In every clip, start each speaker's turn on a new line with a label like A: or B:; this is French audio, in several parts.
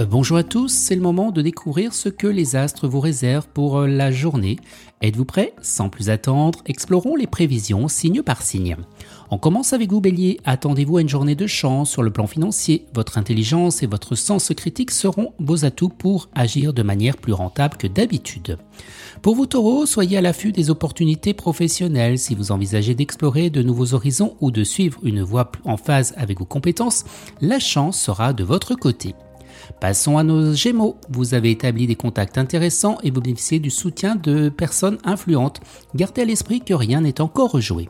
A: Euh, bonjour à tous, c'est le moment de découvrir ce que les astres vous réservent pour euh, la journée. Êtes-vous prêts? Sans plus attendre, explorons les prévisions signe par signe. On commence avec vous Bélier, attendez-vous à une journée de chance sur le plan financier. Votre intelligence et votre sens critique seront vos atouts pour agir de manière plus rentable que d'habitude. Pour vous Taureau, soyez à l'affût des opportunités professionnelles si vous envisagez d'explorer de nouveaux horizons ou de suivre une voie en phase avec vos compétences, la chance sera de votre côté. Passons à nos Gémeaux. Vous avez établi des contacts intéressants et vous bénéficiez du soutien de personnes influentes. Gardez à l'esprit que rien n'est encore rejoué.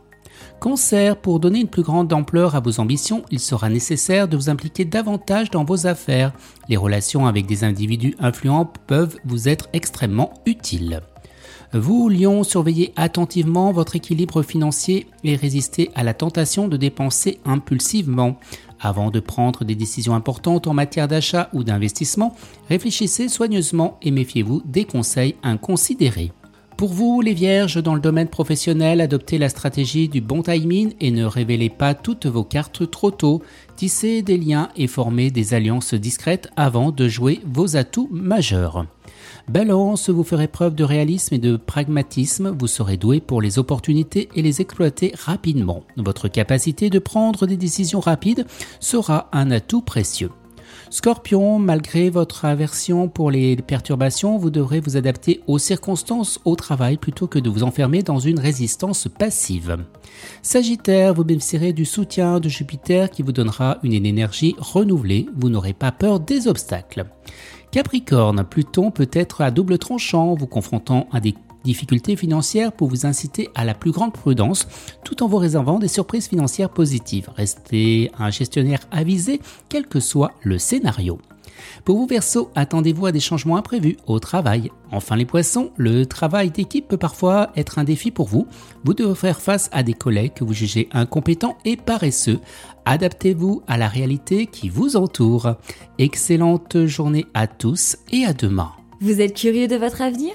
A: Cancer, pour donner une plus grande ampleur à vos ambitions, il sera nécessaire de vous impliquer davantage dans vos affaires. Les relations avec des individus influents peuvent vous être extrêmement utiles. Vous, Lion, surveillez attentivement votre équilibre financier et résistez à la tentation de dépenser impulsivement. Avant de prendre des décisions importantes en matière d'achat ou d'investissement, réfléchissez soigneusement et méfiez-vous des conseils inconsidérés. Pour vous, les vierges, dans le domaine professionnel, adoptez la stratégie du bon timing et ne révélez pas toutes vos cartes trop tôt. Tissez des liens et formez des alliances discrètes avant de jouer vos atouts majeurs. Balance, vous ferez preuve de réalisme et de pragmatisme, vous serez doué pour les opportunités et les exploiter rapidement. Votre capacité de prendre des décisions rapides sera un atout précieux. Scorpion, malgré votre aversion pour les perturbations, vous devrez vous adapter aux circonstances au travail plutôt que de vous enfermer dans une résistance passive. Sagittaire, vous bénéficierez du soutien de Jupiter qui vous donnera une énergie renouvelée, vous n'aurez pas peur des obstacles. Capricorne, Pluton peut être à double tranchant, vous confrontant à des difficultés financières pour vous inciter à la plus grande prudence tout en vous réservant des surprises financières positives. Restez un gestionnaire avisé quel que soit le scénario. Pour vous Verseau, attendez-vous à des changements imprévus au travail. Enfin les poissons, le travail d'équipe peut parfois être un défi pour vous. Vous devez faire face à des collègues que vous jugez incompétents et paresseux. Adaptez-vous à la réalité qui vous entoure. Excellente journée à tous et à demain.
B: Vous êtes curieux de votre avenir?